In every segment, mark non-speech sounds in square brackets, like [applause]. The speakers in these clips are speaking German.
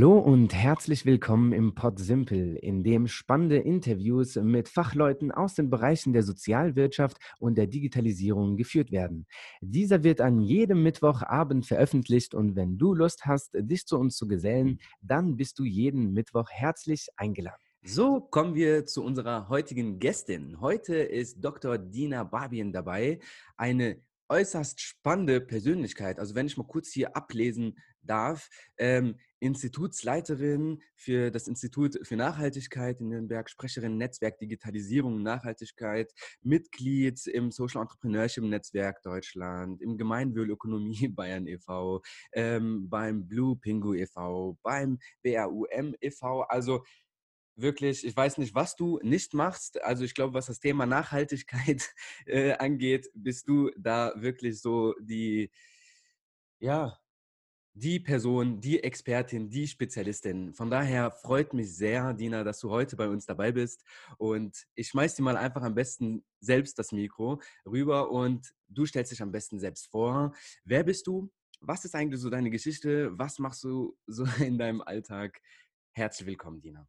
Hallo und herzlich willkommen im Pod Simple, in dem spannende Interviews mit Fachleuten aus den Bereichen der Sozialwirtschaft und der Digitalisierung geführt werden. Dieser wird an jedem Mittwochabend veröffentlicht und wenn du Lust hast, dich zu uns zu gesellen, dann bist du jeden Mittwoch herzlich eingeladen. So kommen wir zu unserer heutigen Gästin. Heute ist Dr. Dina Babien dabei, eine äußerst spannende Persönlichkeit. Also wenn ich mal kurz hier ablesen darf, ähm, Institutsleiterin für das Institut für Nachhaltigkeit in Nürnberg, Sprecherin Netzwerk Digitalisierung und Nachhaltigkeit, Mitglied im Social Entrepreneurship Netzwerk Deutschland, im Gemeinwohlökonomie [laughs] Bayern e.V., ähm, beim Blue Pingu e.V., beim BRUM e.V. Also wirklich, ich weiß nicht, was du nicht machst. Also ich glaube, was das Thema Nachhaltigkeit [laughs] äh, angeht, bist du da wirklich so die, ja, die Person, die Expertin, die Spezialistin. Von daher freut mich sehr, Dina, dass du heute bei uns dabei bist. Und ich schmeiß dir mal einfach am besten selbst das Mikro rüber und du stellst dich am besten selbst vor. Wer bist du? Was ist eigentlich so deine Geschichte? Was machst du so [laughs] in deinem Alltag? Herzlich willkommen, Dina.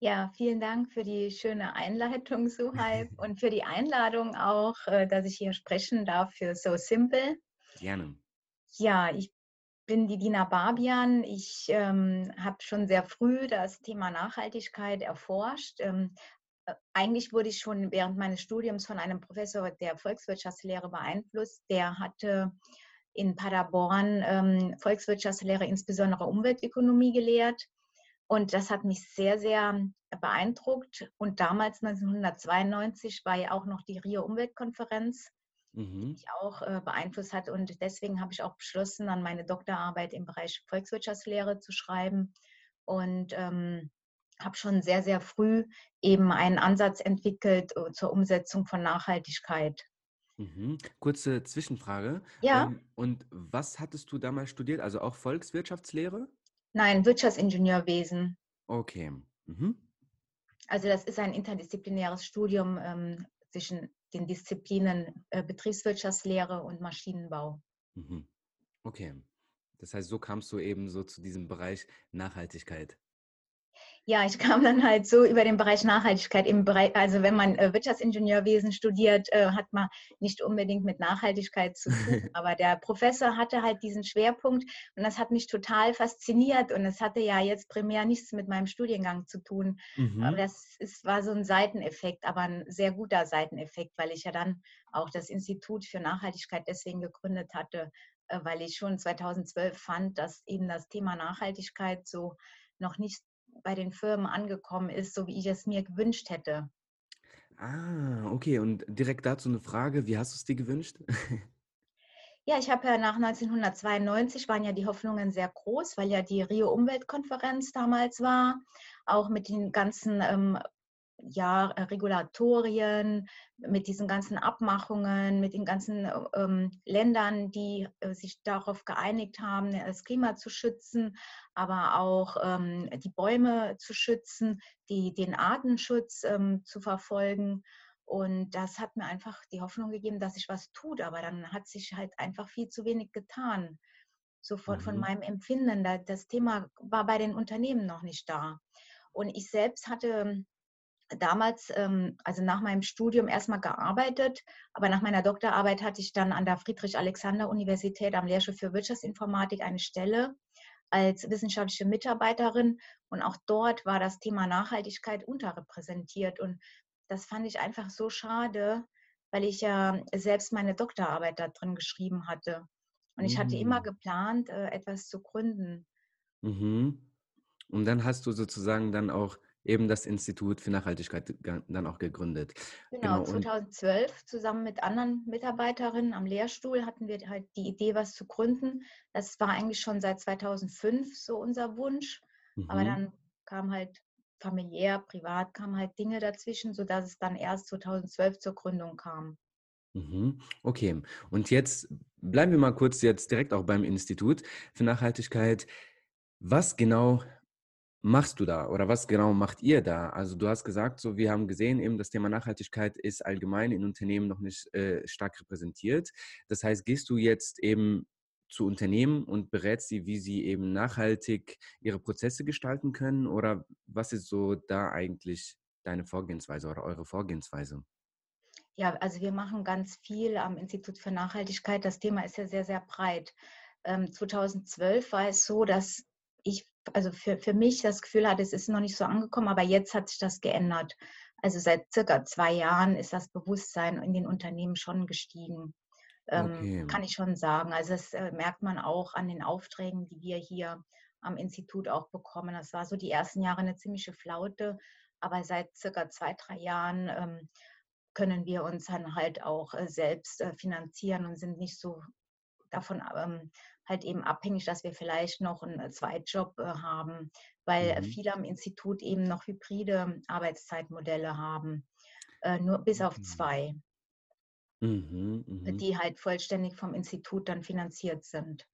Ja, vielen Dank für die schöne Einleitung, Suhaib, [laughs] und für die Einladung auch, äh, dass ich hier sprechen darf für So Simple. Gerne. Ja, ich bin die Dina Barbian. Ich ähm, habe schon sehr früh das Thema Nachhaltigkeit erforscht. Ähm, äh, eigentlich wurde ich schon während meines Studiums von einem Professor der Volkswirtschaftslehre beeinflusst. Der hatte in Paderborn ähm, Volkswirtschaftslehre, insbesondere Umweltökonomie gelehrt. Und das hat mich sehr, sehr beeindruckt. Und damals, 1992, war ja auch noch die Rio Umweltkonferenz, mhm. die mich auch äh, beeinflusst hat. Und deswegen habe ich auch beschlossen, dann meine Doktorarbeit im Bereich Volkswirtschaftslehre zu schreiben. Und ähm, habe schon sehr, sehr früh eben einen Ansatz entwickelt äh, zur Umsetzung von Nachhaltigkeit. Mhm. Kurze Zwischenfrage. Ja. Ähm, und was hattest du damals studiert? Also auch Volkswirtschaftslehre? Nein, Wirtschaftsingenieurwesen. Okay. Mhm. Also das ist ein interdisziplinäres Studium ähm, zwischen den Disziplinen äh, Betriebswirtschaftslehre und Maschinenbau. Mhm. Okay. Das heißt, so kamst du eben so zu diesem Bereich Nachhaltigkeit. Ja, ich [laughs] kam dann halt so über den Bereich Nachhaltigkeit im Bereich, also wenn man äh, Wirtschaftsingenieurwesen studiert, äh, hat man nicht unbedingt mit Nachhaltigkeit zu tun. [laughs] Aber der Professor hatte halt diesen Schwerpunkt und das hat mich total fasziniert und es hatte ja jetzt primär nichts mit meinem Studiengang zu tun. Mhm. Aber das ist, war so ein Seiteneffekt, aber ein sehr guter Seiteneffekt, weil ich ja dann auch das Institut für Nachhaltigkeit deswegen gegründet hatte, äh, weil ich schon 2012 fand, dass eben das Thema Nachhaltigkeit so noch nicht bei den Firmen angekommen ist, so wie ich es mir gewünscht hätte. Ah, okay. Und direkt dazu eine Frage, wie hast du es dir gewünscht? [laughs] Ja, ich habe ja nach 1992 waren ja die Hoffnungen sehr groß, weil ja die Rio Umweltkonferenz damals war, auch mit den ganzen ähm, ja, äh, Regulatorien, mit diesen ganzen Abmachungen, mit den ganzen ähm, Ländern, die äh, sich darauf geeinigt haben, das Klima zu schützen, aber auch ähm, die Bäume zu schützen, die, den Artenschutz ähm, zu verfolgen. Und das hat mir einfach die Hoffnung gegeben, dass sich was tut, aber dann hat sich halt einfach viel zu wenig getan. So von, mhm. von meinem Empfinden, das Thema war bei den Unternehmen noch nicht da. Und ich selbst hatte damals, ähm, also nach meinem Studium erstmal gearbeitet, aber nach meiner Doktorarbeit hatte ich dann an der Friedrich-Alexander-Universität am Lehrstuhl für Wirtschaftsinformatik eine Stelle als wissenschaftliche Mitarbeiterin und auch dort war das Thema Nachhaltigkeit unterrepräsentiert und das fand ich einfach so schade, weil ich ja selbst meine Doktorarbeit da drin geschrieben hatte. Und ich hatte immer mm. geplant, äh, etwas zu gründen. Mhm. Und dann hast du sozusagen dann auch eben das Institut für Nachhaltigkeit dann auch gegründet. Genau, genau. 2012 zusammen mit anderen Mitarbeiterinnen am Lehrstuhl hatten wir halt die Idee, was zu gründen. Das war eigentlich schon seit 2005 so unser Wunsch, mhm. aber dann kam halt familiär, privat kamen halt Dinge dazwischen, sodass es dann erst 2012 zur Gründung kam. Mhm. Okay, und jetzt bleiben wir mal kurz jetzt direkt auch beim Institut für Nachhaltigkeit. Was genau machst du da oder was genau macht ihr da? Also du hast gesagt, so wir haben gesehen, eben das Thema Nachhaltigkeit ist allgemein in Unternehmen noch nicht äh, stark repräsentiert. Das heißt, gehst du jetzt eben zu Unternehmen und berätst sie, wie sie eben nachhaltig ihre Prozesse gestalten können? Oder was ist so da eigentlich deine Vorgehensweise oder eure Vorgehensweise? Ja, also wir machen ganz viel am Institut für Nachhaltigkeit. Das Thema ist ja sehr, sehr breit. Ähm, 2012 war es so, dass ich, also für, für mich das Gefühl hatte, es ist noch nicht so angekommen, aber jetzt hat sich das geändert. Also seit circa zwei Jahren ist das Bewusstsein in den Unternehmen schon gestiegen. Ähm, okay. Kann ich schon sagen. Also das äh, merkt man auch an den Aufträgen, die wir hier am Institut auch bekommen. Das war so die ersten Jahre eine ziemliche Flaute, aber seit circa zwei, drei Jahren ähm, können wir uns dann halt auch äh, selbst äh, finanzieren und sind nicht so davon ähm, halt eben abhängig, dass wir vielleicht noch einen äh, Zweitjob äh, haben, weil mhm. viele am Institut eben noch hybride Arbeitszeitmodelle haben, äh, nur bis auf zwei, mhm, mh. die halt vollständig vom Institut dann finanziert sind.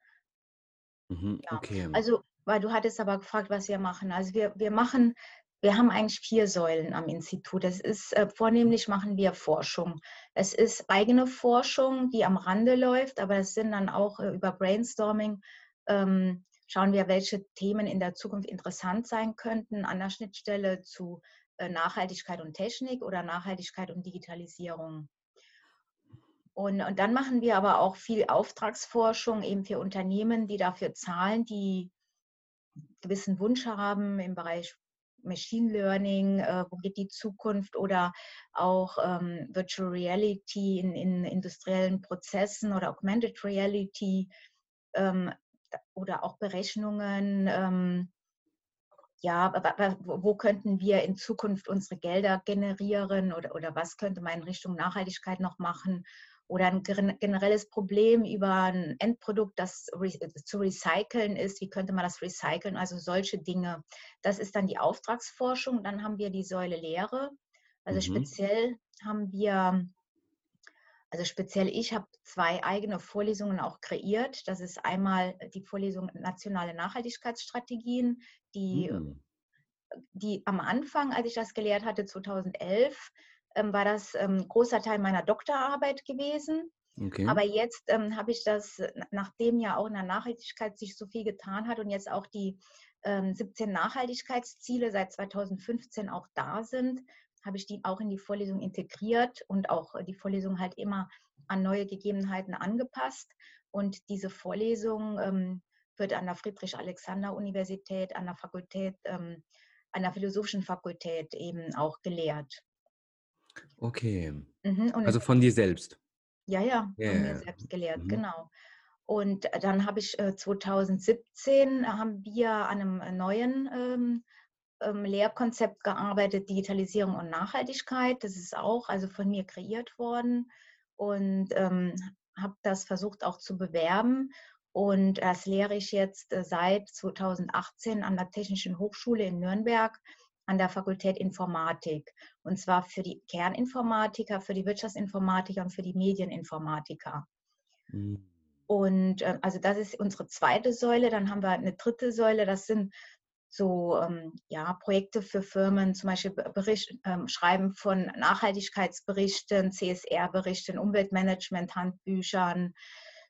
Mhm, ja. Okay. Also, weil du hattest aber gefragt, was wir machen. Also wir, wir machen wir haben eigentlich vier Säulen am Institut. Das ist äh, vornehmlich machen wir Forschung. Es ist eigene Forschung, die am Rande läuft, aber es sind dann auch äh, über Brainstorming ähm, schauen wir, welche Themen in der Zukunft interessant sein könnten an der Schnittstelle zu äh, Nachhaltigkeit und Technik oder Nachhaltigkeit und Digitalisierung. Und, und dann machen wir aber auch viel Auftragsforschung eben für Unternehmen, die dafür zahlen, die gewissen Wunsch haben im Bereich Machine Learning, äh, wo geht die Zukunft oder auch ähm, Virtual Reality in, in, industriellen Prozessen oder Augmented Reality ähm, oder auch Berechnungen. Ähm, ja, wo könnten wir in Zukunft unsere Gelder generieren oder, oder was könnte man in Richtung Nachhaltigkeit noch machen? Oder ein generelles Problem über ein Endprodukt, das zu recyceln ist. Wie könnte man das recyceln? Also solche Dinge. Das ist dann die Auftragsforschung. Dann haben wir die Säule Lehre. Also mhm. speziell haben wir, also speziell ich habe zwei eigene Vorlesungen auch kreiert. Das ist einmal die Vorlesung Nationale Nachhaltigkeitsstrategien, die, mhm. die am Anfang, als ich das gelehrt hatte, 2011, ähm, war das ähm, großer Teil meiner Doktorarbeit gewesen. Okay. Aber jetzt ähm, habe ich das, nachdem ja auch in der Nachhaltigkeit sich so viel getan hat und jetzt auch die ähm, 17 Nachhaltigkeitsziele seit 2015 auch da sind, habe ich die auch in die Vorlesung integriert und auch die Vorlesung halt immer an neue Gegebenheiten angepasst. Und diese Vorlesung ähm, wird an der Friedrich-Alexander-Universität, an der Fakultät, ähm, an der Philosophischen Fakultät eben auch gelehrt. Okay. Mhm, also von dir selbst? Ja, ja, yeah. von mir selbst gelehrt, mhm. genau. Und dann habe ich äh, 2017 haben wir an einem äh, neuen ähm, ähm, Lehrkonzept gearbeitet, Digitalisierung und Nachhaltigkeit. Das ist auch also von mir kreiert worden und ähm, habe das versucht auch zu bewerben. Und das lehre ich jetzt äh, seit 2018 an der Technischen Hochschule in Nürnberg an der Fakultät Informatik. Und zwar für die Kerninformatiker, für die Wirtschaftsinformatiker und für die Medieninformatiker. Mhm. Und äh, also das ist unsere zweite Säule. Dann haben wir eine dritte Säule, das sind so ähm, ja, Projekte für Firmen, zum Beispiel Bericht, ähm, Schreiben von Nachhaltigkeitsberichten, CSR-Berichten, Umweltmanagement-Handbüchern,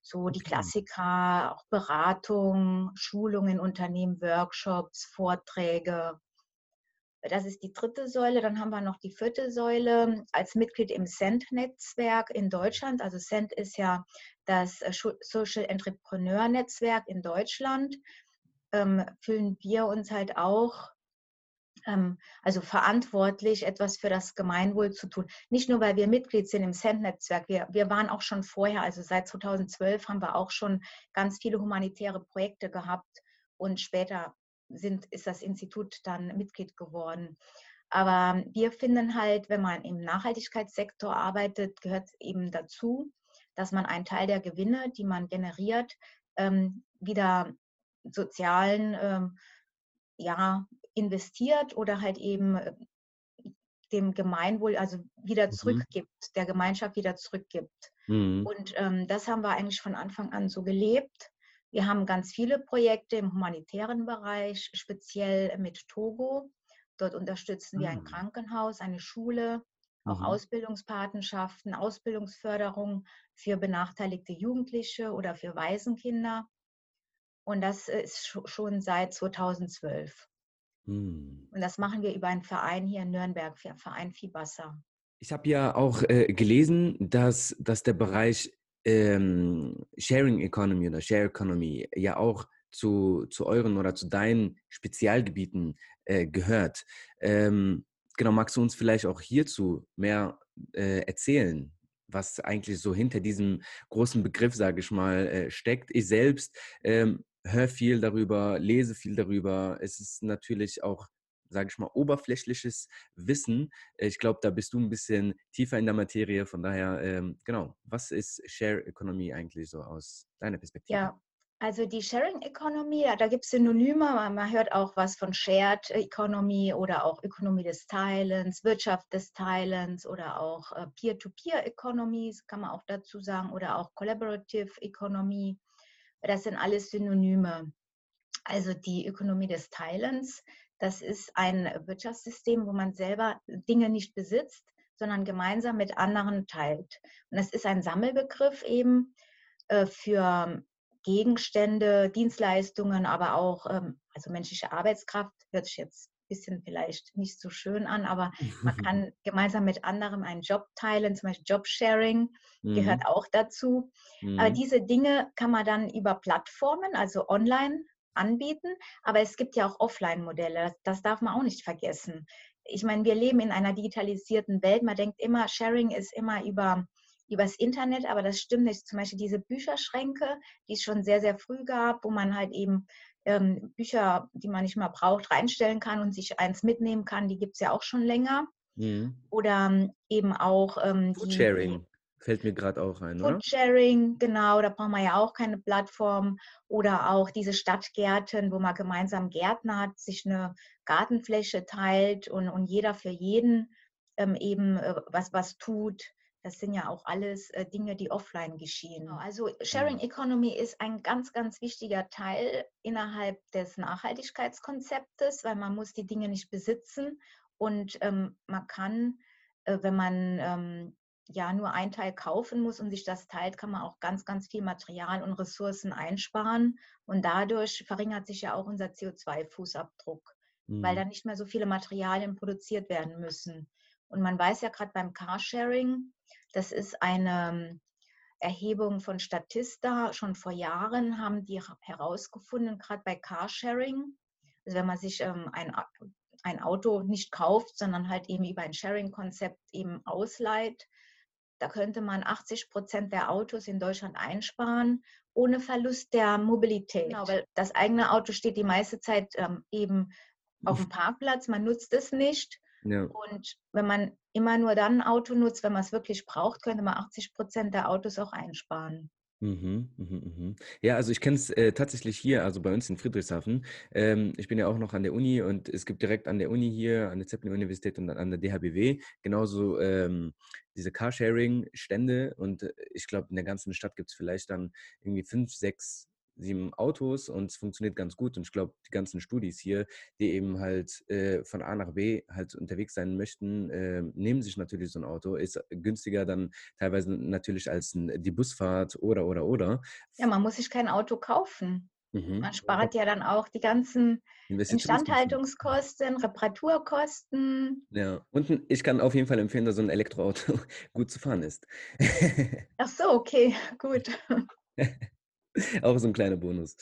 so die Klassiker, auch Beratung, Schulungen, Unternehmen, Workshops, Vorträge, das ist die dritte Säule. Dann haben wir noch die vierte Säule als Mitglied im CENT-Netzwerk in Deutschland. Also CENT ist ja das äh, Social Entrepreneur Netzwerk in Deutschland. Ähm, fühlen wir uns halt auch ähm, also verantwortlich, etwas für das Gemeinwohl zu tun. Nicht nur, weil wir Mitglied sind im CENT-Netzwerk. Wir, wir waren auch schon vorher, also seit 2012 haben wir auch schon ganz viele humanitäre Projekte gehabt und später sind, ist das Institut dann Mitglied geworden. Aber wir finden halt, wenn man im Nachhaltigkeitssektor arbeitet, gehört eben dazu, dass man einen Teil der Gewinne, die man generiert, ähm, wieder sozialen ähm, ja, investiert oder halt eben äh, dem Gemeinwohl, also wieder mhm. zurückgibt, der Gemeinschaft wieder zurückgibt. Mhm. Und ähm, das haben wir eigentlich von Anfang an so gelebt. Wir haben ganz viele Projekte im humanitären Bereich, speziell mit Togo. Dort unterstützen wir ein ah. Krankenhaus, eine Schule, auch mhm. Ausbildungspatenschaften, Ausbildungsförderung für benachteiligte Jugendliche oder für Waisenkinder. Und das ist schon seit 2012. Mhm. Und das machen wir über einen Verein hier in Nürnberg, Verein Fibassa. Ich habe ja auch äh, gelesen, dass, dass der Bereich ähm, Sharing Economy oder Share Economy ja auch zu, zu euren oder zu deinen Spezialgebieten äh, gehört. Ähm, genau, magst du uns vielleicht auch hierzu mehr äh, erzählen, was eigentlich so hinter diesem großen Begriff, sage ich mal, äh, steckt? Ich selbst ähm, höre viel darüber, lese viel darüber. Es ist natürlich auch sage ich mal, oberflächliches Wissen. Ich glaube, da bist du ein bisschen tiefer in der Materie. Von daher, ähm, genau, was ist Share Economy eigentlich so aus deiner Perspektive? Ja, also die Sharing Economy, da gibt es Synonyme, man hört auch was von Shared Economy oder auch Ökonomie des Teilens, Wirtschaft des Teilens oder auch äh, Peer-to-Peer Economies, kann man auch dazu sagen, oder auch Collaborative Economy. Das sind alles Synonyme. Also die Ökonomie des Teilens, das ist ein Wirtschaftssystem, wo man selber Dinge nicht besitzt, sondern gemeinsam mit anderen teilt. Und das ist ein Sammelbegriff eben äh, für Gegenstände, Dienstleistungen, aber auch ähm, also menschliche Arbeitskraft hört sich jetzt ein bisschen vielleicht nicht so schön an, aber man [laughs] kann gemeinsam mit anderem einen Job teilen, zum Beispiel Jobsharing mhm. gehört auch dazu. Mhm. Aber diese Dinge kann man dann über Plattformen, also online anbieten, aber es gibt ja auch Offline-Modelle, das, darf man auch nicht vergessen. Ich meine, wir leben in einer digitalisierten Welt, man denkt immer, Sharing ist immer über übers Internet, aber das stimmt nicht. Zum Beispiel diese Bücherschränke, die es schon sehr, sehr früh gab, wo man halt eben ähm, Bücher, die man nicht mehr braucht, reinstellen kann und sich eins mitnehmen kann, die gibt es ja auch schon länger. Mhm. Oder ähm, eben auch ähm, Foodsharing fällt mir gerade auch ein, oder? Foodsharing, genau, da braucht man ja auch keine Plattform. Oder auch diese Stadtgärten, wo man gemeinsam Gärtner hat, sich eine Gartenfläche teilt und, und jeder für jeden ähm, eben äh, was, was tut. Das sind ja auch alles äh, Dinge, die offline geschehen. Genau, also Sharing Economy ist ein ganz, ganz wichtiger Teil innerhalb des Nachhaltigkeitskonzeptes, weil man muss die Dinge nicht besitzen und ähm, man kann, äh, wenn man ähm, ja nur ein Teil kaufen muss und sich das teilt, kann man auch ganz, ganz viel Material und Ressourcen einsparen. Und dadurch verringert sich ja auch unser CO2-Fußabdruck, mhm. weil dann nicht mehr so viele Materialien produziert werden müssen. Und man weiß ja gerade beim Carsharing, das ist eine ähm, Erhebung von Statista. Schon vor Jahren haben die herausgefunden, gerade bei Carsharing, also wenn man sich ähm, ein, ein Auto nicht kauft, sondern halt eben über ein Sharing-Konzept eben ausleiht, da könnte man 80 Prozent der Autos in Deutschland einsparen, ohne Verlust der Mobilität. Genau, weil das eigene Auto steht die meiste Zeit ähm, eben auf dem Parkplatz, man nutzt es nicht. Ja. Und wenn man immer nur dann ein Auto nutzt, wenn man es wirklich braucht, könnte man 80 Prozent der Autos auch einsparen. Mhm, mhm, mhm. Ja, also ich kenne es äh, tatsächlich hier, also bei uns in Friedrichshafen. Ähm, ich bin ja auch noch an der Uni und es gibt direkt an der Uni hier, an der Zeppelin-Universität und an der DHBW, genauso ähm, diese Carsharing-Stände und äh, ich glaube, in der ganzen Stadt gibt es vielleicht dann irgendwie fünf, sechs sieben Autos und es funktioniert ganz gut. Und ich glaube, die ganzen Studis hier, die eben halt äh, von A nach B halt unterwegs sein möchten, äh, nehmen sich natürlich so ein Auto. Ist günstiger dann teilweise natürlich als die Busfahrt oder, oder, oder. Ja, man muss sich kein Auto kaufen. Mhm. Man spart ja dann auch die ganzen Instandhaltungskosten, Reparaturkosten. Ja, und ich kann auf jeden Fall empfehlen, dass so ein Elektroauto [laughs] gut zu fahren ist. Ach so, okay, [laughs] gut. [laughs] [laughs] Auch so ein kleiner Bonus.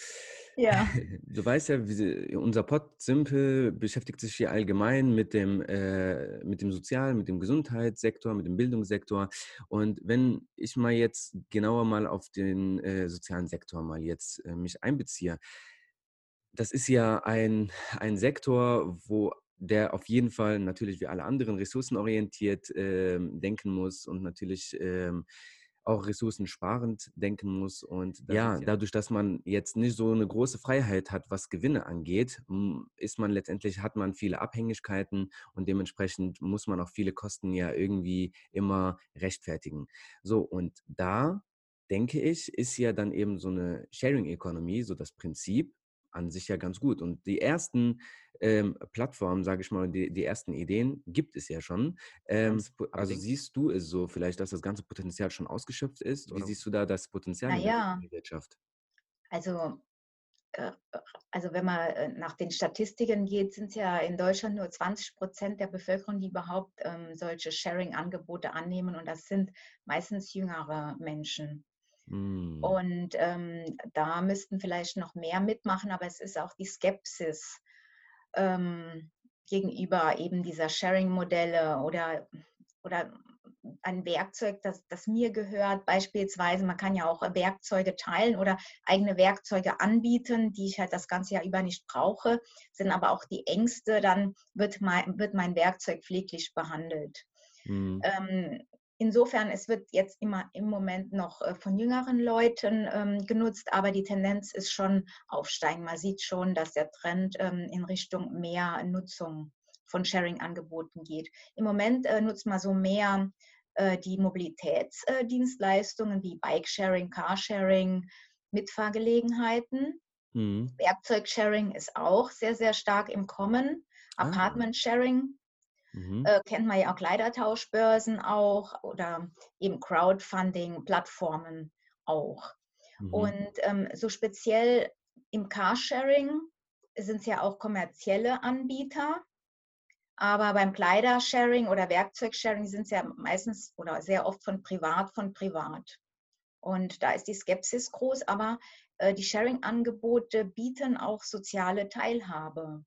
Ja. [laughs] Du weißt ja, wie, unser Pod Simple beschäftigt sich hier allgemein mit dem, äh, mit dem Sozialen, mit dem Gesundheitssektor, mit dem Bildungssektor. Und wenn ich mal jetzt genauer mal auf den äh, sozialen Sektor mal jetzt äh, mich einbeziehe, das ist ja ein, ein Sektor, wo der auf jeden Fall natürlich wie alle anderen ressourcenorientiert äh, denken muss und natürlich ähm, auch ressourcensparend denken muss. Und ja, dadurch, dass man jetzt nicht so eine große Freiheit hat, was Gewinne angeht, ist man letztendlich, hat man viele Abhängigkeiten und dementsprechend muss man auch viele Kosten ja irgendwie immer rechtfertigen. So, und da denke ich, ist ja dann eben so eine Sharing Economy, so das Prinzip, an sich ja ganz gut. Und die ersten ähm, Plattformen, sage ich mal, die, die, ersten Ideen gibt es ja schon. Ähm, also siehst du es so vielleicht, dass das ganze Potenzial schon ausgeschöpft ist? Wie oder? siehst du da das Potenzial naja, in der Wirtschaft? Also äh, also wenn man äh, nach den Statistiken geht, sind es ja in Deutschland nur 20 Prozent der Bevölkerung, die überhaupt ähm, solche Sharing-Angebote annehmen. Und das sind meistens jüngere Menschen. Mm. Und ähm, da müssten vielleicht noch mehr mitmachen, aber es ist auch die Skepsis ähm, gegenüber eben dieser Sharing-Modelle oder, oder ein Werkzeug, das, das mir gehört. Beispielsweise, man kann ja auch Werkzeuge teilen oder eigene Werkzeuge anbieten, die ich halt das ganze Jahr über nicht brauche, sind aber auch die Ängste, dann wird mein, wird mein Werkzeug pfleglich behandelt. Mhm. Ähm, insofern, es wird jetzt immer im Moment noch äh, von jüngeren Leuten ähm, genutzt, aber die Tendenz ist schon aufsteigen. Man sieht schon, dass der Trend ähm, in Richtung mehr Nutzung von Sharing-Angeboten geht. Im Moment äh, nutzt man so mehr äh, die Mobilitätsdienstleistungen wie Bike-Sharing, Carsharing, Mitfahrgelegenheiten. Mhm. Werkzeug-Sharing ist auch sehr, sehr stark im Kommen. Ah. Apartment-Sharing mhm. äh, kennt man ja auch Kleidertauschbörsen auch oder eben Crowdfunding-Plattformen auch. Mhm. Und ähm, so speziell im Carsharing sind es ja auch kommerzielle Anbieter, aber beim Kleidersharing oder Werkzeugsharing sind es ja meistens oder sehr oft von privat von privat. Und da ist die Skepsis groß, aber äh, die Sharing-Angebote bieten auch soziale Teilhabe.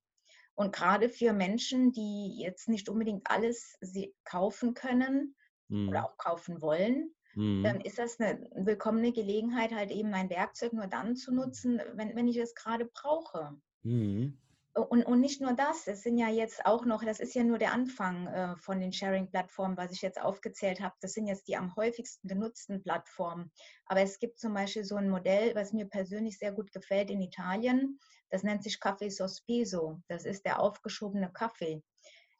Und gerade für Menschen, die jetzt nicht unbedingt alles kaufen können mhm. oder auch kaufen wollen, mhm. ähm, ist das eine willkommene Gelegenheit, halt eben mein Werkzeug nur dann zu nutzen, wenn, wenn ich es gerade brauche. Mhm. Und, und nicht nur das, es sind ja jetzt auch noch, das ist ja nur der Anfang äh, von den Sharing-Plattformen, was ich jetzt aufgezählt habe. Das sind jetzt die am häufigsten genutzten Plattformen. Aber es gibt zum Beispiel so ein Modell, was mir persönlich sehr gut gefällt in Italien. Das nennt sich Kaffee Sospeso. Das ist der aufgeschobene Kaffee.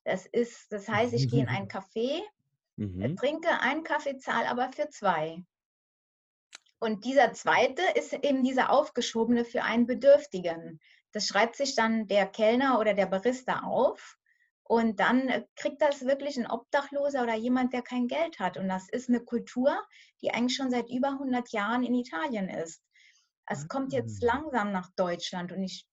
Das ist, das heißt, ich gehe in einen Café, mhm. trinke einen Kaffee, zahle aber für zwei. Und dieser zweite ist eben dieser aufgeschobene für einen Bedürftigen. Das schreibt sich dann der Kellner oder der Barista auf und dann äh, kriegt das wirklich ein Obdachloser oder jemand, der kein Geld hat. Und das ist eine Kultur, die eigentlich schon seit über 100 Jahren in Italien ist. Es kommt jetzt ah. langsam nach Deutschland und ich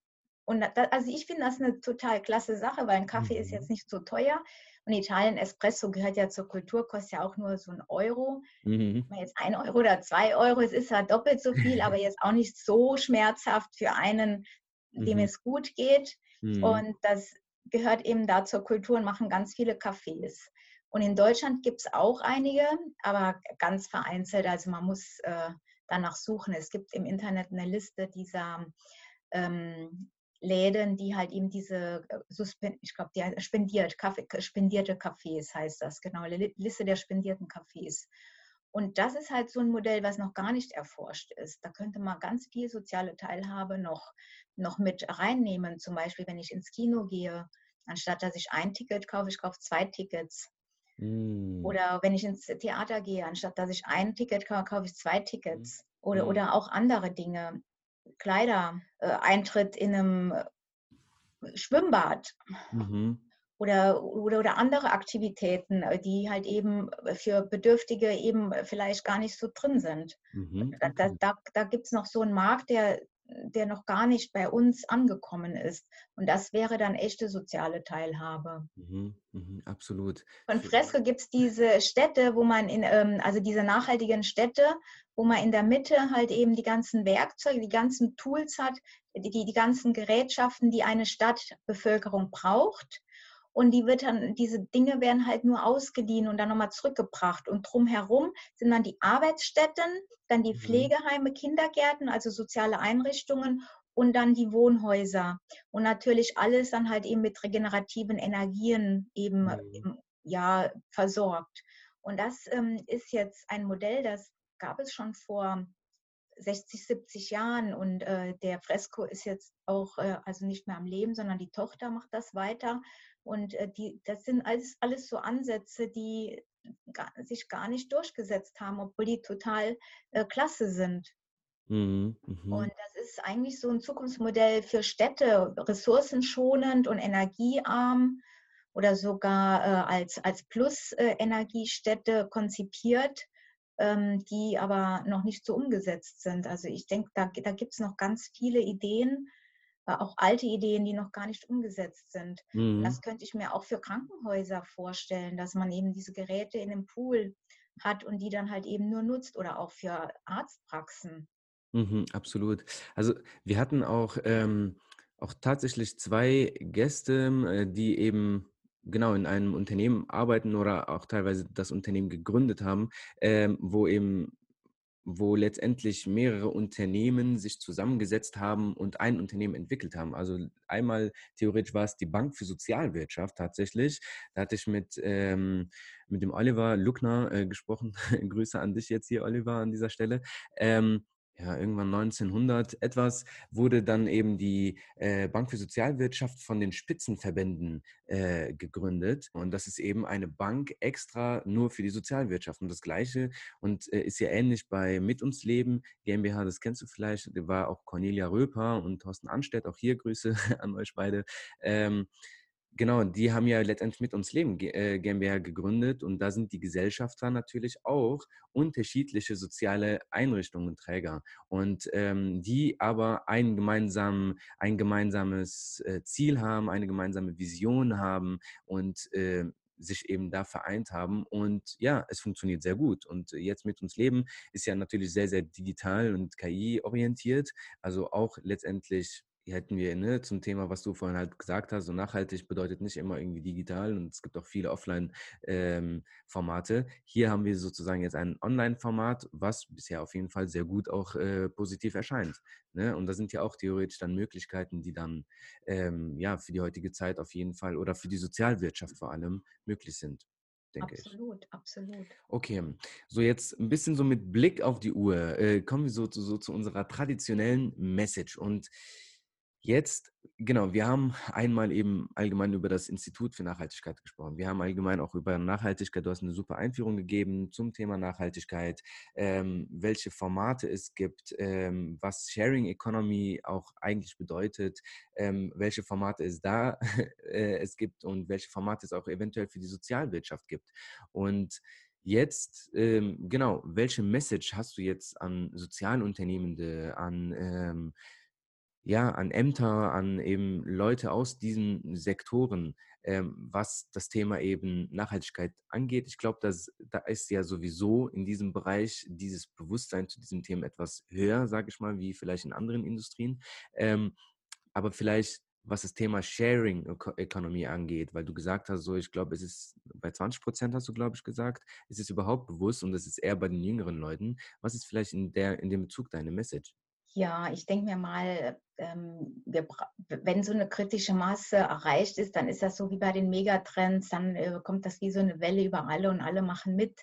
und da, also ich finde das eine total klasse Sache, weil ein Kaffee mhm. ist jetzt nicht so teuer. Und Italien Espresso gehört ja zur Kultur, kostet ja auch nur so ein Euro. Mhm. Jetzt ein Euro oder zwei Euro, es ist ja doppelt so viel, [laughs] aber jetzt auch nicht so schmerzhaft für einen, dem mhm. es gut geht. Mhm. Und das gehört eben da zur Kultur und machen ganz viele Cafés. Und in Deutschland gibt es auch einige, aber ganz vereinzelt. Also man muss äh, danach suchen. Es gibt im Internet eine Liste dieser ähm, Läden, die halt eben diese, äh, ich glaube, die spendiert, Kaffee, spendierte Cafés heißt das, genau, Liste der spendierten Cafés. Und das ist halt so ein Modell, was noch gar nicht erforscht ist. Da könnte man ganz viel soziale Teilhabe noch, noch mit reinnehmen. Zum Beispiel, wenn ich ins Kino gehe, anstatt dass ich ein Ticket kaufe, ich kaufe zwei Tickets. Mm. Oder wenn ich ins Theater gehe, anstatt dass ich ein Ticket kaufe, kaufe ich zwei Tickets. Mm. Oder, mm. oder auch andere Dinge. Kleider, äh, Eintritt in einem Schwimmbad. Mhm oder, oder, oder andere Aktivitäten, äh, die halt eben für Bedürftige eben vielleicht gar nicht so drin sind. Mhm. Da, da, da gibt es noch so einen Markt, der, der noch gar nicht bei uns angekommen ist. Und das wäre dann echte soziale Teilhabe. Mhm, mh, absolut. Von Fresco gibt es diese Städte, wo man in, ähm, also diese nachhaltigen Städte, wo man in der Mitte halt eben die ganzen Werkzeuge, die ganzen Tools hat, die, die ganzen Gerätschaften, die eine Stadtbevölkerung braucht und die wird dann, diese Dinge werden halt nur ausgeliehen und dann nochmal zurückgebracht. Und drumherum sind dann die Arbeitsstätten, dann die mhm. Pflegeheime, Kindergärten, also soziale Einrichtungen und dann die Wohnhäuser. Und natürlich alles dann halt eben mit regenerativen Energien eben mhm. ja, versorgt. Und das ähm, ist jetzt ein Modell, das gab es schon vor 60, 70 Jahren und äh, der Fresco ist jetzt auch äh, also nicht mehr am Leben, sondern die Tochter macht das weiter und äh, die, das sind alles, alles so Ansätze, die gar, sich gar nicht durchgesetzt haben, obwohl die total äh, klasse sind. Mhm, mhm. Und das ist eigentlich so ein Zukunftsmodell für Städte, ressourcenschonend und energiearm oder sogar äh, als, als Plus-Energiestädte äh, konzipiert, ähm, die aber noch nicht so umgesetzt sind. Also ich denke, da, da gibt es noch ganz viele Ideen, auch alte Ideen, die noch gar nicht umgesetzt sind. Mhm. Das könnte ich mir auch für Krankenhäuser vorstellen, dass man eben diese Geräte in einem Pool hat und die dann halt eben nur nutzt oder auch für Arztpraxen. Mhm, absolut. Also wir hatten auch, ähm, auch tatsächlich zwei Gäste, äh, die eben genau in einem Unternehmen arbeiten oder auch teilweise das Unternehmen gegründet haben, ähm, wo eben wo letztendlich mehrere Unternehmen sich zusammengesetzt haben und ein Unternehmen entwickelt haben. Also einmal theoretisch war es die Bank für Sozialwirtschaft tatsächlich. Da hatte ich mit, ähm, mit dem Oliver Luckner äh, gesprochen. [laughs] Grüße an dich jetzt hier, Oliver, an dieser Stelle. Ähm, ja, irgendwann 1900 etwas, wurde dann eben die äh, Bank für Sozialwirtschaft von den Spitzenverbänden äh, gegründet. Und das ist eben eine Bank extra nur für die Sozialwirtschaft. Und das Gleiche und äh, ist ja ähnlich bei Mit uns Leben GmbH, das kennst du vielleicht, da war auch Cornelia Röper und Thorsten Anstedt, auch hier Grüße [laughs] an euch beide. Ähm, Genau, die haben ja letztendlich mit uns Leben äh, GmbH gegründet und da sind die Gesellschafter natürlich auch unterschiedliche soziale Einrichtungen und Träger und ähm, die aber ein, gemeinsam, ein gemeinsames äh, Ziel haben, eine gemeinsame Vision haben und äh, sich eben da vereint haben. Und ja, es funktioniert sehr gut. Und jetzt mit uns Leben ist ja natürlich sehr, sehr digital und KI-orientiert. Also auch letztendlich hätten wir ne, zum Thema, was du vorhin halt gesagt hast, so nachhaltig bedeutet nicht immer irgendwie digital und es gibt auch viele Offline-Formate. Ähm, Hier haben wir sozusagen jetzt ein Online-Format, was bisher auf jeden Fall sehr gut auch äh, positiv erscheint. Ne? Und da sind ja auch theoretisch dann Möglichkeiten, die dann ähm, ja für die heutige Zeit auf jeden Fall oder für die Sozialwirtschaft vor allem möglich sind denke absolut, ich. Absolut, absolut. Okay, so jetzt ein bisschen so mit Blick auf die Uhr, äh, kommen wir so, so zu unserer traditionellen Message. Und Jetzt, genau, wir haben einmal eben allgemein über das Institut für Nachhaltigkeit gesprochen. Wir haben allgemein auch über Nachhaltigkeit, du hast eine super Einführung gegeben zum Thema Nachhaltigkeit, ähm, welche Formate es gibt, ähm, was Sharing Economy auch eigentlich bedeutet, ähm, welche Formate es da [laughs] äh, es gibt und welche Formate es auch eventuell für die Sozialwirtschaft gibt. Und Jetzt, ähm, genau, welche Message hast du jetzt an Sozialunternehmende, an ähm, ja, an Ämter, an eben Leute aus diesen Sektoren, ähm, was das Thema eben Nachhaltigkeit angeht. Ich glaube, da ist ja sowieso in diesem Bereich dieses Bewusstsein zu diesem Thema etwas höher, sage ich mal, wie vielleicht in anderen Industrien. Ähm, aber vielleicht was das Thema Sharing Economy angeht, weil du gesagt hast, so ich glaube, es ist bei 20 Prozent hast du, glaube ich, gesagt, ist es überhaupt bewusst und es ist eher bei den jüngeren Leuten. Was ist vielleicht in der in dem Bezug deine Message? Ja, ich denke mir mal, ähm, wir, wenn so eine kritische Masse erreicht ist, dann ist das so wie bei den Megatrends, dann äh, kommt das wie so eine Welle über alle und alle machen mit.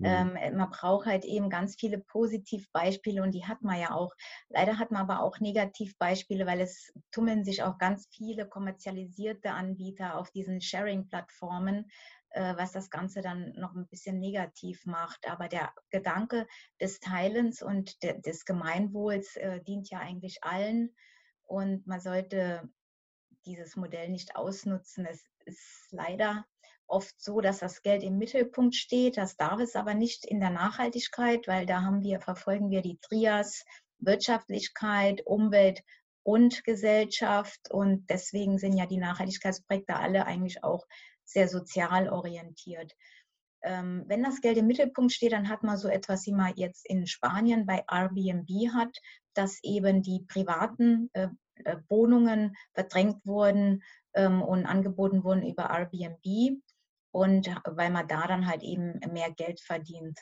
Mhm. Ähm, äh, man braucht halt eben ganz viele Positivbeispiele und die hat man ja auch. Leider hat man aber auch Negativbeispiele, weil es tummeln sich auch ganz viele kommerzialisierte Anbieter auf diesen Sharing-Plattformen, was das Ganze dann noch ein bisschen negativ macht. Aber der Gedanke des Teilens und de, des Gemeinwohls äh, dient ja eigentlich allen und man sollte dieses Modell nicht ausnutzen. Es ist leider oft so, dass das Geld im Mittelpunkt steht. Das darf es aber nicht in der Nachhaltigkeit, weil da haben wir, verfolgen wir die Trias Wirtschaftlichkeit, Umwelt und Gesellschaft. Und deswegen sind ja die Nachhaltigkeitsprojekte alle eigentlich auch sehr sozial orientiert. Ähm, wenn das Geld im Mittelpunkt steht, dann hat man so etwas, wie man jetzt in Spanien bei Airbnb hat, dass eben die privaten äh, äh, Wohnungen verdrängt wurden ähm, und angeboten wurden über Airbnb und weil man da dann halt eben mehr Geld verdient.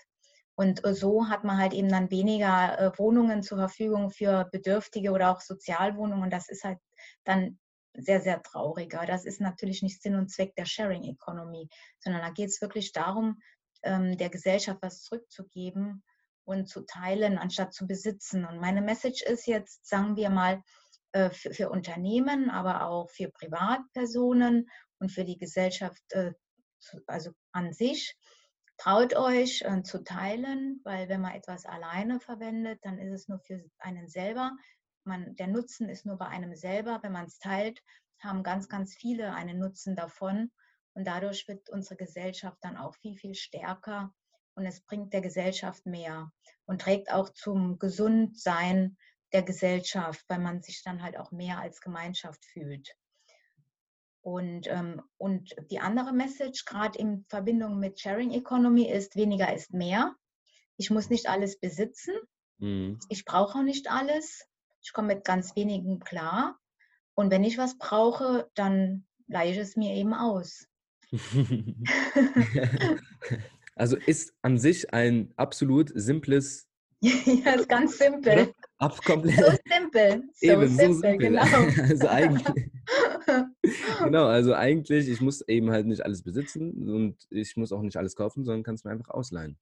Und so hat man halt eben dann weniger äh, Wohnungen zur Verfügung für Bedürftige oder auch Sozialwohnungen. Das ist halt dann sehr, sehr trauriger. Das ist natürlich nicht Sinn und Zweck der Sharing Economy, sondern da geht es wirklich darum, ähm, der Gesellschaft was zurückzugeben und zu teilen, anstatt zu besitzen. Und meine Message ist jetzt, sagen wir mal, äh, für, für Unternehmen, aber auch für Privatpersonen und für die Gesellschaft, äh, also an sich, traut euch äh, zu teilen, weil wenn man etwas alleine verwendet, dann ist es nur für einen selber. Man, der Nutzen ist nur bei einem selber. Wenn man es teilt, haben ganz, ganz viele einen Nutzen davon. Und dadurch wird unsere Gesellschaft dann auch viel, viel stärker und es bringt der Gesellschaft mehr und trägt auch zum Gesundsein der Gesellschaft, weil man sich dann halt auch mehr als Gemeinschaft fühlt. Und, ähm, und die andere Message, gerade in Verbindung mit Sharing Economy, ist, weniger ist mehr. Ich muss nicht alles besitzen. Mhm. Ich brauche auch nicht alles. Ich komme mit ganz wenigen klar. Und wenn ich was brauche, dann leihe ich es mir eben aus. [laughs] also ist an sich ein absolut simples. [laughs] ja, ist ganz simpel. Ab komplett. So simpel. So eben, simpel, so simpel. Genau. [laughs] also eigentlich. genau, also eigentlich, ich muss eben halt nicht alles besitzen und ich muss auch nicht alles kaufen, sondern kann es mir einfach ausleihen.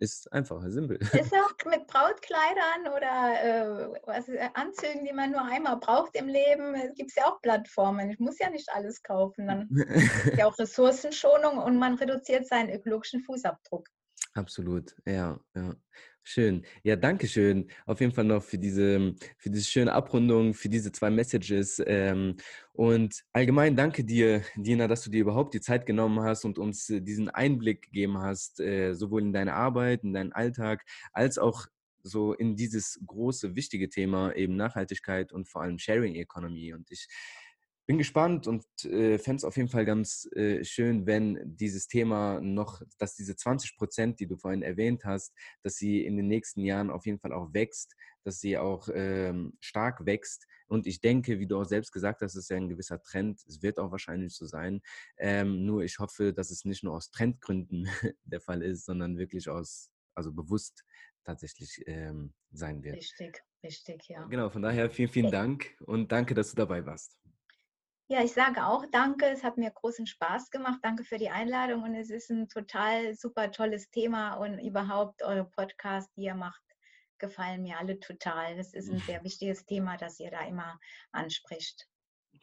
Ist einfach, simpel. [laughs] Ist auch mit Brautkleidern oder äh, was, äh, Anzügen, die man nur einmal braucht im Leben, gibt es ja auch Plattformen. Ich muss ja nicht alles kaufen. Dann ist ja [laughs] auch Ressourcenschonung und man reduziert seinen ökologischen Fußabdruck. Absolut, ja, ja. Schön. Ja, danke schön. Auf jeden Fall noch für diese, für diese schöne Abrundung, für diese zwei Messages. Ähm, und allgemein danke dir, Dina, dass du dir überhaupt die Zeit genommen hast und uns diesen Einblick gegeben hast, äh, sowohl in deine Arbeit, in deinen Alltag, als auch so in dieses große, wichtige Thema eben Nachhaltigkeit und vor allem Sharing Economy. Und ich bin gespannt und äh, fände es auf jeden Fall ganz äh, schön, wenn dieses Thema noch, dass diese 20 Prozent, die du vorhin erwähnt hast, dass sie in den nächsten Jahren auf jeden Fall auch wächst, dass sie auch ähm, stark wächst. Und ich denke, wie du auch selbst gesagt hast, ist ja ein gewisser Trend. Es wird auch wahrscheinlich so sein. Ähm, nur ich hoffe, dass es nicht nur aus Trendgründen [laughs] der Fall ist, sondern wirklich aus, also bewusst tatsächlich ähm, sein wird. Richtig, richtig, ja. Genau, von daher vielen, vielen Dank und danke, dass du dabei warst. Ja, ich sage auch danke. Es hat mir großen Spaß gemacht. Danke für die Einladung und es ist ein total super tolles Thema und überhaupt eure Podcasts, die ihr macht, gefallen mir alle total. Das ist ein [laughs] sehr wichtiges Thema, das ihr da immer anspricht.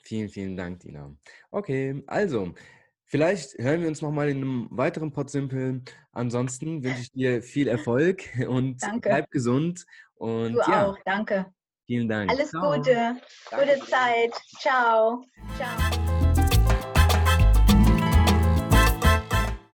Vielen, vielen Dank, Dina. Okay, also vielleicht hören wir uns nochmal in einem weiteren Podsimpel. Ansonsten wünsche ich dir viel Erfolg [laughs] und danke. bleib gesund. Und du ja. auch, danke. Vielen Dank. Alles Ciao. Gute, gute Zeit. Ciao. Ciao.